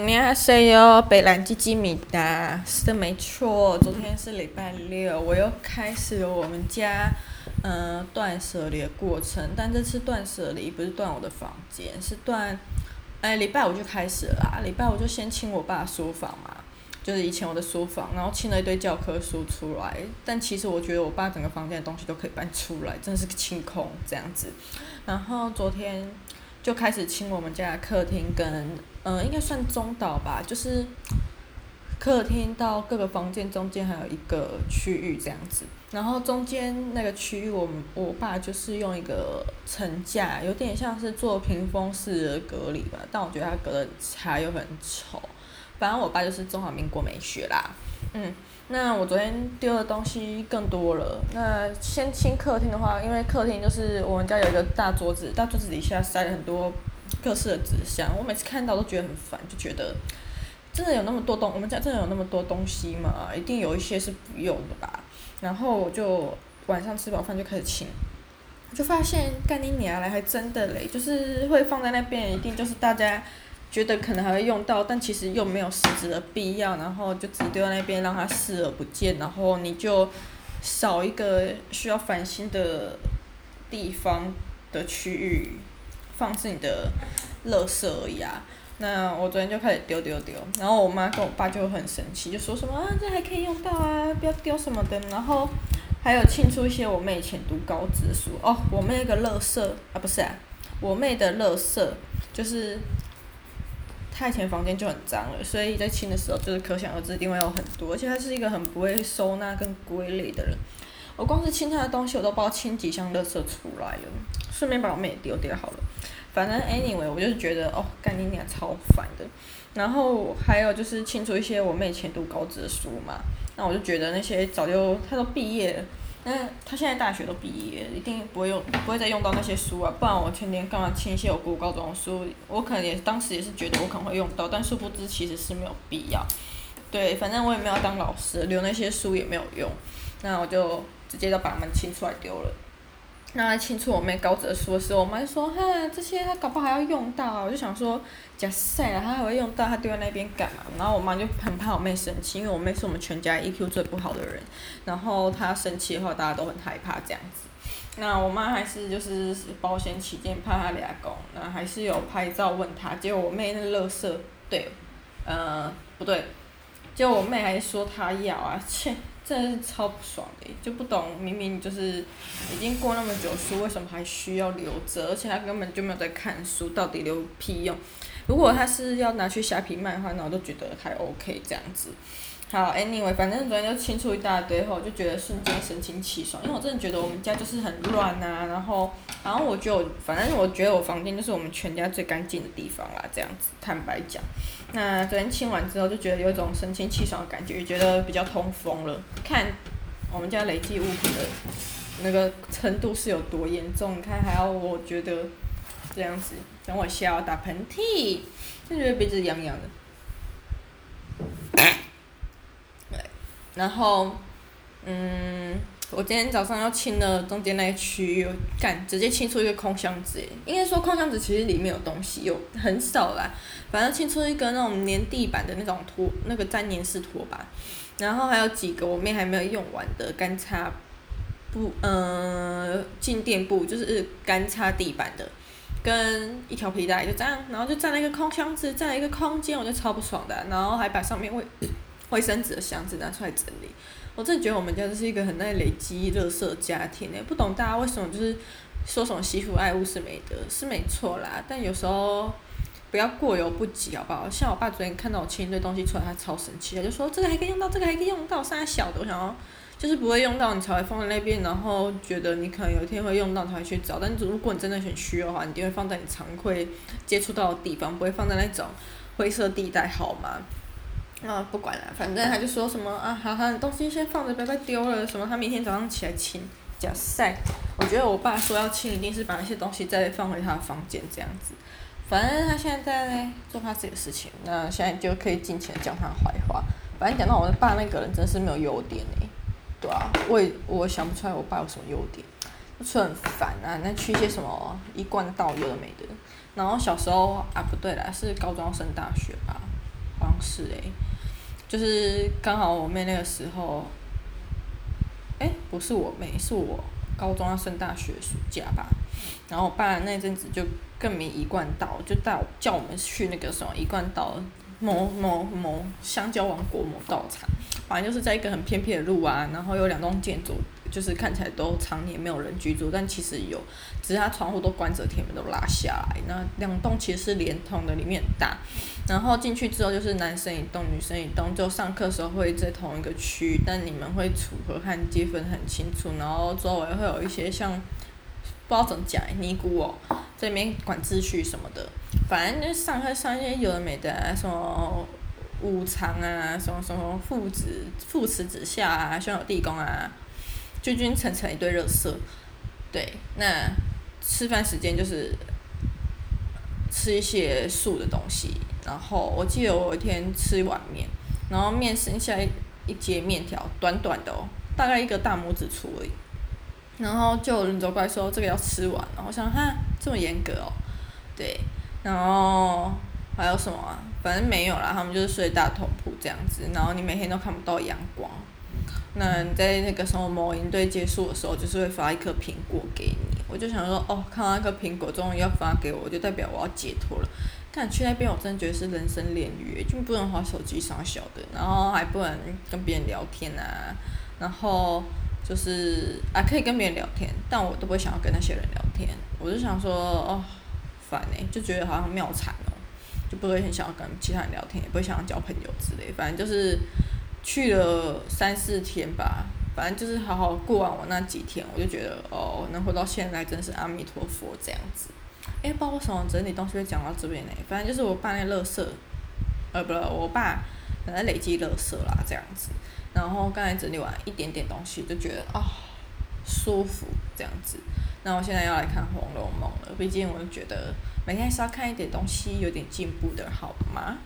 你好谁哟北兰基基米达。是的没错昨天是礼拜六我又开始了我们家嗯断舍离的过程。但这次断舍离不是断我的房间是断哎礼拜五就开始啦礼拜五就先清我爸书房嘛。就是以前我的书房然后清了一堆教科书出来但其实我觉得我爸整个房间的东西都可以搬出来真是清空这样子。然后昨天就开始清我们家的客厅跟，嗯、应该算中岛吧，就是客厅到各个房间中间还有一个区域这样子，然后中间那个区域我我爸就是用一个层架，有点像是做屏风式的隔离吧，但我觉得他隔的差又很丑，反正我爸就是中华民国美学啦，嗯。那我昨天丢的东西更多了。那先清客厅的话，因为客厅就是我们家有一个大桌子，大桌子底下塞了很多各式的纸箱。我每次看到都觉得很烦，就觉得真的有那么多东，我们家真的有那么多东西吗？一定有一些是不用的吧。然后我就晚上吃饱饭就开始清，就发现干你娘来，还真的嘞，就是会放在那边，一定就是大家。觉得可能还会用到，但其实又没有实质的必要，然后就只丢在那边让它视而不见，然后你就少一个需要翻新的地方的区域放置你的垃圾而已啊。那我昨天就开始丢丢丢，然后我妈跟我爸就很生气，就说什么啊，这还可以用到啊，不要丢什么的。然后还有清出一些我妹以前读高职的书哦，我妹那个垃圾啊，不是啊，我妹的垃圾就是。他以前房间就很脏了，所以在清的时候就是可想而知，一定会有很多。而且他是一个很不会收纳跟归类的人。我光是清他的东西，我都不知道清几箱垃圾出来了。顺便把我妹也丢掉好了。反正 anyway，我就是觉得哦，干你娘超烦的。然后还有就是清除一些我妹以前读高职的书嘛，那我就觉得那些早就他都毕业了。嗯他现在大学都毕业，一定不会用，不会再用到那些书啊。不然我天天干嘛清一些我读高中的书？我可能也当时也是觉得我可能会用到，但殊不知其实是没有必要。对，反正我也没有当老师，留那些书也没有用。那我就直接就把它们清出来丢了。那清出我妹高职的书的时候，我妈就说：“哈，这些她搞不好还要用到。”我就想说：“假赛啊，她还会用到，她丢在那边干嘛？”然后我妈就很怕我妹生气，因为我妹是我们全家 EQ 最不好的人。然后她生气的话，大家都很害怕这样子。那我妈还是就是保险起见，怕她俩公，那还是有拍照问她。结果我妹那个垃圾，对，呃，不对，结果我妹还说她要啊，切。真的是超不爽的，就不懂，明明就是已经过那么久书，为什么还需要留着？而且他根本就没有在看书，到底留屁用？如果他是要拿去虾皮卖的话，那我都觉得还 OK 这样子。好，Anyway，反正昨天就清出一大堆后，就觉得瞬间神清气爽，因为我真的觉得我们家就是很乱啊，然后，然后我就反正我觉得我房间就是我们全家最干净的地方啦，这样子，坦白讲。那昨天清完之后，就觉得有一种神清气爽的感觉，也觉得比较通风了。看我们家累积物品的那个程度是有多严重，你看还要我觉得这样子，等我笑，要打喷嚏，就觉得鼻子痒痒的。然后，嗯，我今天早上要清了中间那一区域，干直接清出一个空箱子。应该说空箱子其实里面有东西，有很少啦。反正清出一个那种粘地板的那种拖，那个粘粘式拖把。然后还有几个我妹还没有用完的干擦布，呃，静电布就是干擦地板的，跟一条皮带就这样，然后就占了一个空箱子，占了一个空间，我就超不爽的。然后还把上面会。卫生纸的箱子拿出来整理，我真的觉得我们家就是一个很爱累积垃圾的家庭诶，不懂大家为什么就是说什么惜福爱物是美德，是没错啦，但有时候不要过犹不及好不好？像我爸昨天看到我清一堆东西出来，他超生气，他就说这个还可以用到，这个还可以用到，三小的，我想要就是不会用到你才会放在那边，然后觉得你可能有一天会用到才会去找，但如果你真的很需要的话，你一定会放在你常会接触到的地方，不会放在那种灰色地带好吗？啊，不管了，反正他就说什么啊，好好，东西先放着，不要再丢了。什么，他明天早上起来清。假赛，我觉得我爸说要清，一定是把那些东西再放回他的房间这样子。反正他现在在做他自己的事情，那现在就可以尽情讲他坏话。反正讲到我的爸那个人，真是没有优点哎。对啊，我也我想不出来我爸有什么优点，就是很烦啊，那去一些什么一贯道有的没的。然后小时候啊，不对啦，是高中升大学吧。好像是诶、就是刚好我妹那个时候，诶、不是我妹，是我高中要升大学暑假吧。然后我爸那阵子就更迷一贯道，就带叫我们去那个什么一贯道某某某香蕉王国某道场，反正就是在一个很偏僻的路啊，然后有两栋建筑。就是看起来都常年没有人居住，但其实有，只是它窗户都关着，铁门都拉下来。那两栋其实是连通的，里面很大。然后进去之后就是男生一栋，女生一栋。就上课时候会在同一个区，但你们会处和和接分很清楚。然后周围会有一些像不知道怎么讲，尼姑哦，这里面管秩序什么的。反正就上课上一些有的没的，啊，什么五常啊，什么什么父子父慈子孝啊，兄友弟恭啊。君君臣臣一堆垃圾，对，那吃饭时间就是吃一些素的东西。然后我记得我有一天吃一碗面，然后面剩下一一截面条，短短的哦，大概一个大拇指粗而已。然后就有人走过来说这个要吃完，然后我想哈这么严格哦，对，然后还有什么啊？反正没有啦，他们就是睡大通铺这样子，然后你每天都看不到阳光。那你在那个什么某营队结束的时候，就是会发一颗苹果给你。我就想说，哦，看到那颗苹果终于要发给我，就代表我要解脱了。看去那边，我真的觉得是人生炼狱，就不能滑手机啥小的，然后还不能跟别人聊天啊。然后就是啊，可以跟别人聊天，但我都不会想要跟那些人聊天。我就想说，哦，烦哎，就觉得好像妙惨哦，就不会很想要跟其他人聊天，也不会想要交朋友之类，反正就是。去了三四天吧，反正就是好好过完我那几天，我就觉得哦，能活到现在真是阿弥陀佛这样子。哎，不知道为什么整理东西会讲到这边呢？反正就是我爸那垃圾，呃，不是，我爸在累积垃圾啦这样子。然后刚才整理完一点点东西，就觉得啊、舒服这样子。那我现在要来看《红楼梦》了，毕竟我觉得每天还是要看一点东西，有点进步的好吗？